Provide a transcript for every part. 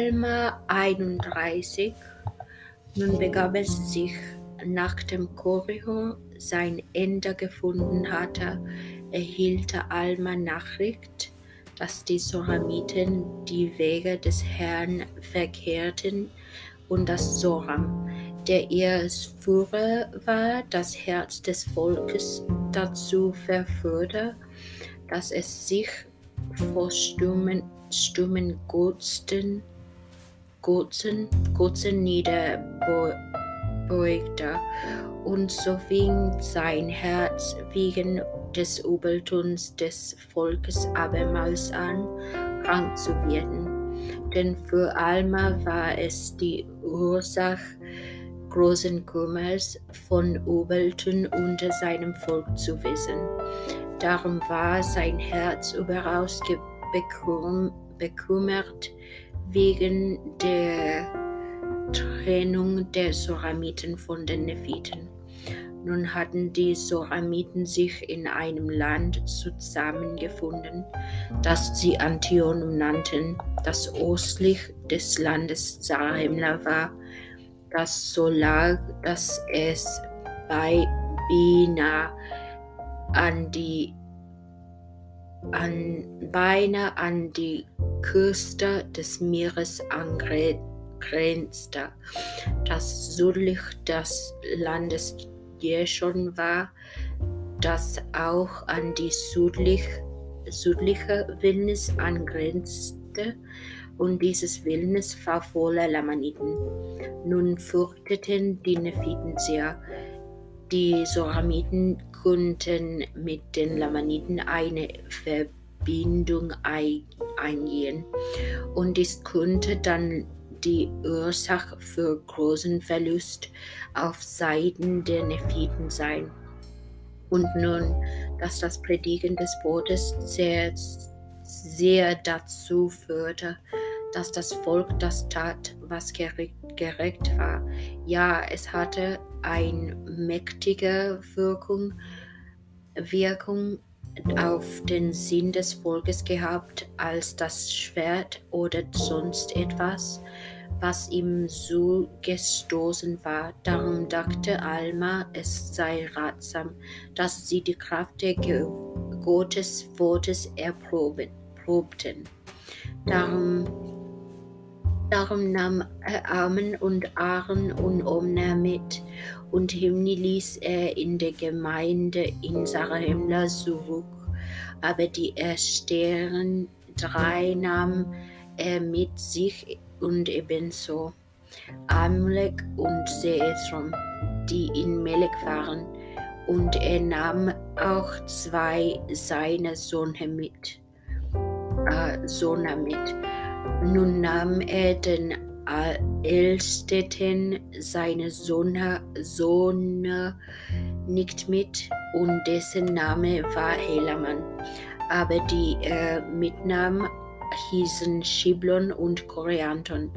Alma 31. Nun begab es sich, nachdem Korihor sein Ende gefunden hatte, erhielt Alma Nachricht, dass die Soramiten die Wege des Herrn verkehrten und dass Soram, der ihr Führer war, das Herz des Volkes dazu verführte, dass es sich vor stummen, stummen Götzen, Götzen, Götzen niederbeugte. Und so fing sein Herz wegen des Übeltuns des Volkes abermals an, krank zu werden. Denn für Alma war es die Ursache großen Kummers von Übeltun unter seinem Volk zu wissen. Darum war sein Herz überaus bekümmert wegen der Trennung der Soramiten von den Nephiten. Nun hatten die Soramiten sich in einem Land zusammengefunden, das sie Antionum nannten, das östlich des Landes Saremla war, das so lag, dass es bei Bina an die an, beinahe an die Küste des Meeres angrenzte, das südlich des Landes Jeschon war, das auch an die südlich, südliche Wildnis angrenzte, und dieses Wildnis war voller Lamaniten. Nun fürchteten die Nephiten sehr. Die Soramiten konnten mit den Lamaniten eine Verbindung eingehen, und dies könnte dann die Ursache für großen Verlust auf Seiten der Nephiten sein. Und nun, dass das Predigen des Wortes sehr, sehr dazu führte, dass das Volk das tat, was gerecht war. Ja, es hatte eine mächtige Wirkung, Wirkung auf den Sinn des Volkes gehabt als das Schwert oder sonst etwas, was ihm so gestoßen war. Darum dachte Alma, es sei ratsam, dass sie die Kraft der Gottes Wortes erprobten. Darum Darum nahm er Armen und Aaron und Omna mit, und Himni ließ er in der Gemeinde in Sarahemla zurück. Aber die ersten drei nahm er mit sich und ebenso Amalek und Seethrom, die in Melek waren. Und er nahm auch zwei seiner Söhne mit. Äh, Söhne mit nun nahm er den Ältesten seine Söhne, Söhne nicht mit und dessen Name war Helaman. Aber die er mitnahm, hießen Schiblon und Koreanton.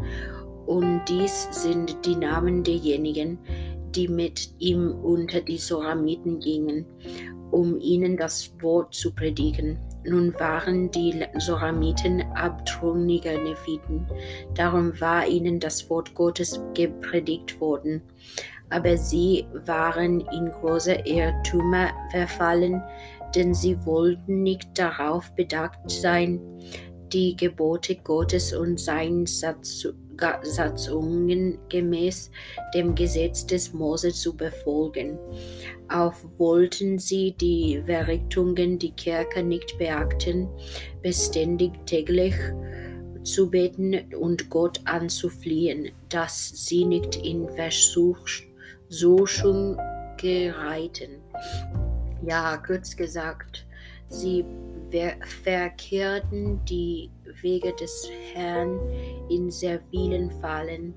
Und dies sind die Namen derjenigen, die mit ihm unter die Soramiten gingen, um ihnen das Wort zu predigen. Nun waren die Soramiten abtrünnige Nephiten, darum war ihnen das Wort Gottes gepredigt worden. Aber sie waren in große Irrtümer verfallen, denn sie wollten nicht darauf bedacht sein, die Gebote Gottes und seinen Satzungen gemäß dem Gesetz des Mose zu befolgen. Auch wollten sie die Verrichtungen die Kirche nicht beachten, beständig täglich zu beten und Gott anzufliehen, dass sie nicht in Versuchung gereiten. Ja, kurz gesagt, sie verkehrten die Wege des Herrn in sehr vielen Fallen.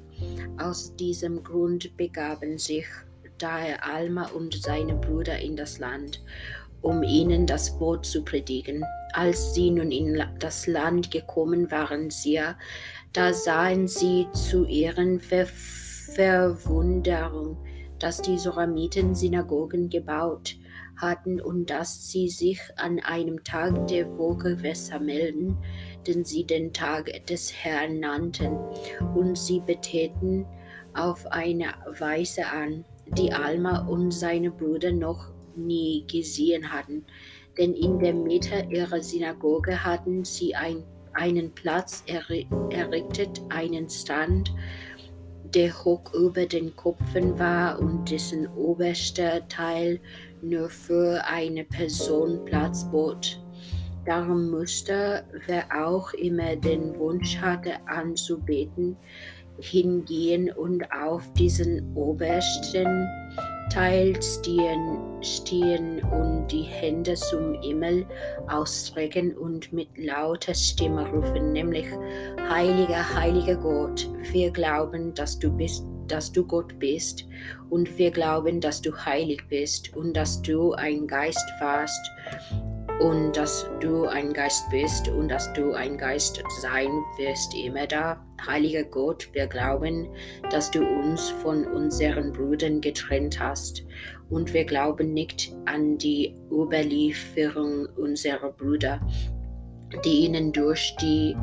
Aus diesem Grund begaben sich daher Alma und seine Brüder in das Land, um ihnen das Wort zu predigen. Als sie nun in das Land gekommen waren, siehe, da sahen sie zu ihren Ver Verwunderung, dass die Soramiten Synagogen gebaut hatten und dass sie sich an einem Tag der Woche versammelten, den sie den Tag des Herrn nannten, und sie beteten auf eine Weise an, die Alma und seine Brüder noch nie gesehen hatten, denn in der Mitte ihrer Synagoge hatten sie ein, einen Platz errichtet, einen Stand, der hoch über den Kopfen war und dessen oberster Teil nur für eine Person Platz bot. Darum musste, wer auch immer den Wunsch hatte anzubeten, hingehen und auf diesen obersten Teil stehen, stehen und die Hände zum Himmel ausstrecken und mit lauter Stimme rufen, nämlich Heiliger, heiliger Gott, wir glauben, dass du bist, dass du Gott bist und wir glauben, dass du heilig bist und dass du ein Geist warst und dass du ein Geist bist und dass du ein Geist sein wirst immer da. Heiliger Gott, wir glauben, dass du uns von unseren Brüdern getrennt hast und wir glauben nicht an die Überlieferung unserer Brüder, die ihnen durch die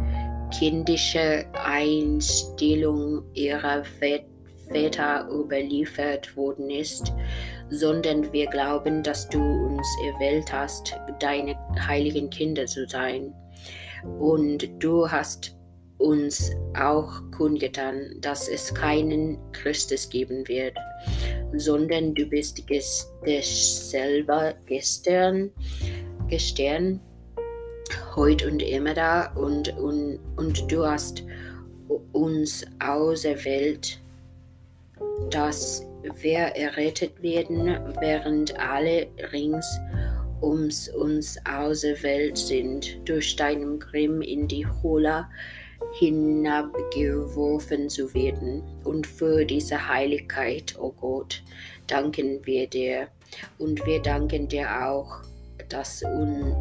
kindische Einstellung ihrer Väter überliefert worden ist sondern wir glauben, dass du uns erwählt hast, deine heiligen Kinder zu sein. Und du hast uns auch kundgetan, dass es keinen Christus geben wird, sondern du bist selber gestern, gestern, heute und immer da und, und, und du hast uns auserwählt, dass wir errettet werden, während alle rings ums uns auserwählt sind, durch deinen Grimm in die Hola hinabgeworfen zu werden. Und für diese Heiligkeit, o oh Gott, danken wir dir. Und wir danken dir auch, dass, un,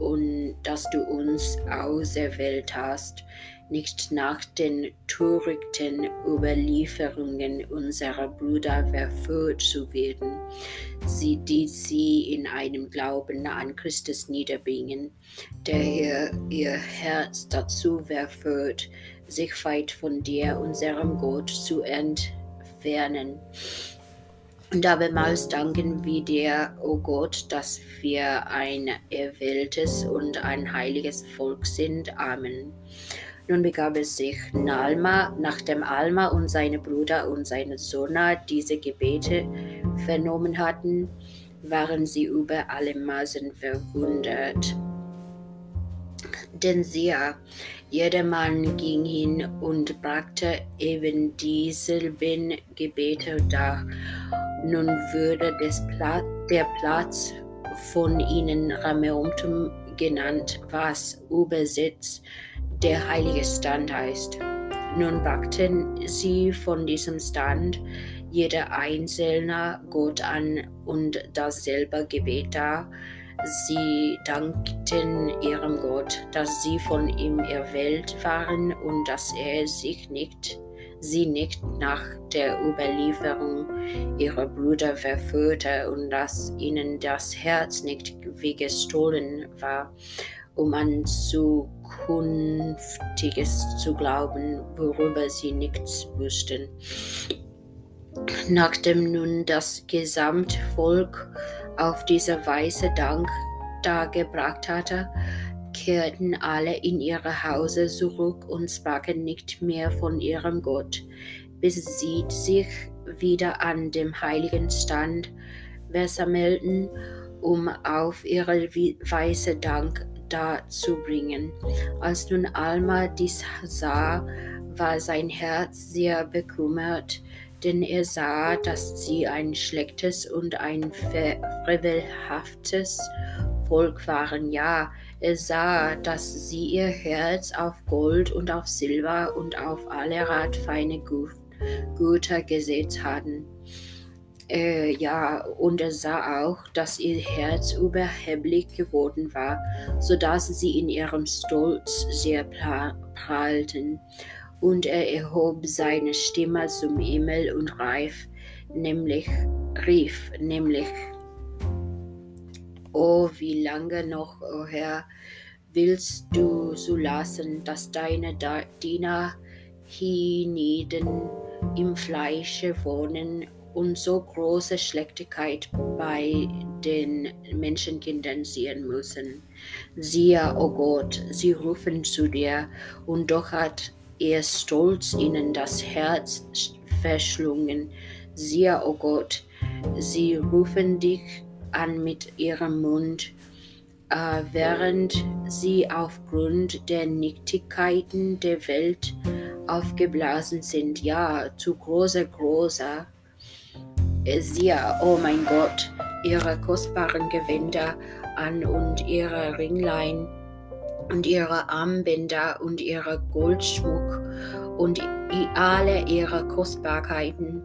un, dass du uns auserwählt hast, nicht nach den törichten Überlieferungen unserer Brüder verführt zu werden, sie, die sie in einem Glauben an Christus niederbringen, der ihr, ihr Herz dazu verführt, sich weit von dir, unserem Gott, zu entfernen. Und abermals danken wir dir, o oh Gott, dass wir ein erwähltes und ein heiliges Volk sind. Amen. Nun begab es sich Nalma, nachdem Alma und seine Brüder und seine Sona diese Gebete vernommen hatten, waren sie über alle Maßen verwundert. Denn siehe, jedermann ging hin und brachte eben dieselben Gebete dar. Nun würde Pla der Platz von ihnen Rameumtum genannt, was übersetzt der heilige Stand heißt. Nun backten sie von diesem Stand jeder einzelne Gott an und dasselbe Gebet dar. Sie dankten ihrem Gott, dass sie von ihm erwählt waren und dass er sich nicht, sie nicht nach der Überlieferung ihrer Brüder verführte und dass ihnen das Herz nicht wie gestohlen war um an Zukünftiges zu glauben, worüber sie nichts wussten. Nachdem nun das Gesamtvolk auf diese Weise Dank dargebracht hatte, kehrten alle in ihre Hause zurück und sprachen nicht mehr von ihrem Gott, bis sie sich wieder an dem heiligen Stand versammelten, um auf ihre Weise Dank darzubringen. Als nun Alma dies sah, war sein Herz sehr bekümmert, denn er sah, dass sie ein schlechtes und ein frevelhaftes Volk waren. Ja, er sah, dass sie ihr Herz auf Gold und auf Silber und auf allerart feine Güter gesetzt hatten. Äh, ja, und er sah auch, dass ihr Herz überheblich geworden war, so dass sie in ihrem Stolz sehr prahlten. Und er erhob seine Stimme zum Himmel und rief, nämlich, rief, nämlich, Oh, wie lange noch, oh Herr, willst du zulassen, dass deine Diener hienieden im Fleische wohnen und so große Schlechtigkeit bei den Menschenkindern sehen müssen. Siehe, o oh Gott, sie rufen zu dir, und doch hat ihr Stolz ihnen das Herz verschlungen. Siehe, o oh Gott, sie rufen dich an mit ihrem Mund, äh, während sie aufgrund der Nichtigkeiten der Welt aufgeblasen sind. Ja, zu großer, großer siehe, oh mein Gott, ihre kostbaren Gewänder an und ihre Ringlein und ihre Armbänder und ihre Goldschmuck und alle ihre Kostbarkeiten,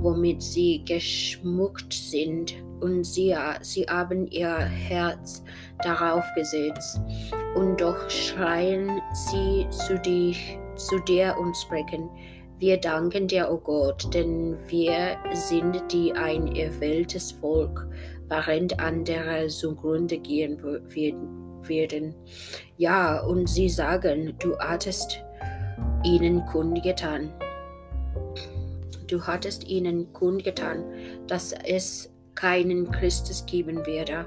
womit sie geschmuckt sind. Und sie, sie haben ihr Herz darauf gesetzt. Und doch schreien sie zu, dich, zu dir und sprechen, wir danken dir, o oh Gott, denn wir sind die ein erwähltes Volk, während andere zugrunde gehen werden. Ja, und sie sagen, du hattest ihnen kundgetan. Du hattest ihnen kundgetan, dass es keinen Christus geben werde.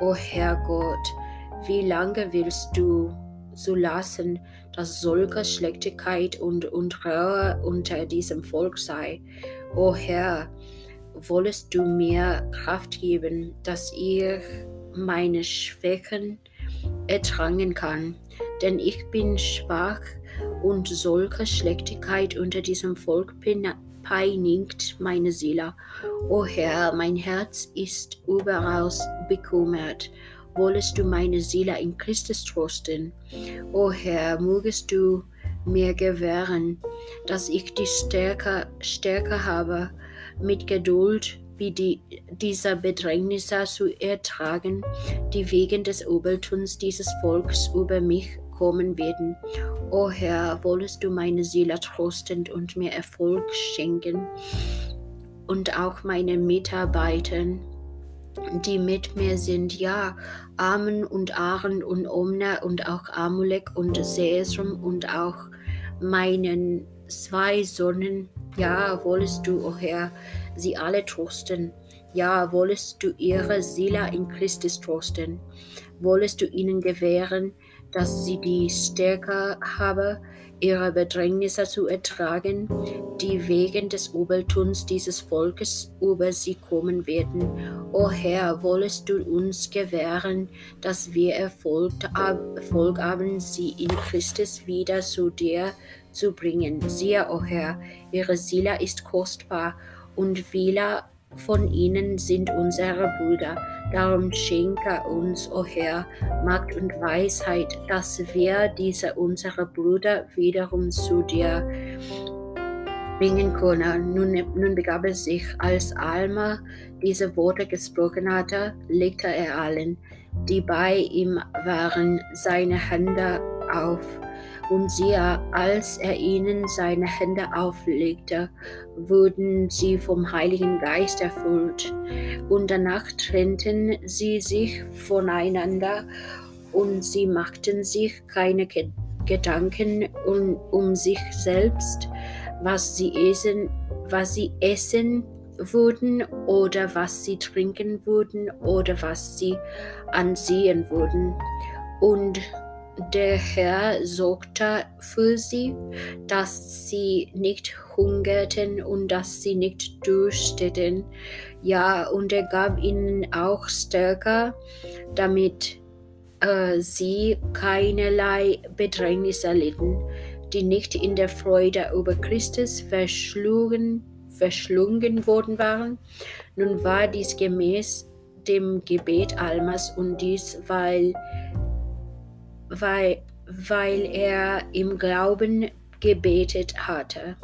O Herr Gott, wie lange willst du zu lassen, dass solche Schlechtigkeit und Untreue unter diesem Volk sei. O Herr, wollest du mir Kraft geben, dass ich meine Schwächen ertragen kann, denn ich bin schwach und solche Schlechtigkeit unter diesem Volk peinigt meine Seele. O Herr, mein Herz ist überaus bekümmert wollest du meine Seele in Christus trosten. O Herr, mögest du mir gewähren, dass ich die Stärke, Stärke habe, mit Geduld wie die, dieser Bedrängnisse zu ertragen, die wegen des Übeltuns dieses Volks über mich kommen werden. O Herr, wollest du meine Seele trosten und mir Erfolg schenken und auch meine Mitarbeiter die mit mir sind, ja, Amen und Aaron und Omna und auch Amulek und Sesum und auch meinen zwei Sonnen, ja, wollest du, o oh Herr, sie alle trosten. Ja, wollest du ihre Seele in Christus trosten. Wollest du ihnen gewähren, dass sie die Stärke habe, ihre Bedrängnisse zu ertragen, die wegen des Übeltuns dieses Volkes über sie kommen werden. O Herr, wollest du uns gewähren, dass wir Erfolg, Erfolg haben, sie in Christus wieder zu dir zu bringen. Siehe, o Herr, ihre Seele ist kostbar und viele von ihnen sind unsere Brüder. Darum schenke uns, o oh Herr, Macht und Weisheit, dass wir diese unsere Brüder wiederum zu dir bringen können. Nun, nun begab es sich, als Alma diese Worte gesprochen hatte, legte er allen, die bei ihm waren, seine Hände auf und siehe, als er ihnen seine Hände auflegte, wurden sie vom Heiligen Geist erfüllt. Und danach trennten sie sich voneinander und sie machten sich keine Gedanken um, um sich selbst, was sie essen, was sie essen würden oder was sie trinken würden oder was sie ansehen würden. Und der Herr sorgte für sie, dass sie nicht hungerten und dass sie nicht dursteten. Ja, und er gab ihnen auch Stärke, damit äh, sie keinerlei Bedrängnis erlitten, die nicht in der Freude über Christus verschlungen, verschlungen worden waren. Nun war dies gemäß dem Gebet Almas und dies, weil weil, weil er im Glauben gebetet hatte.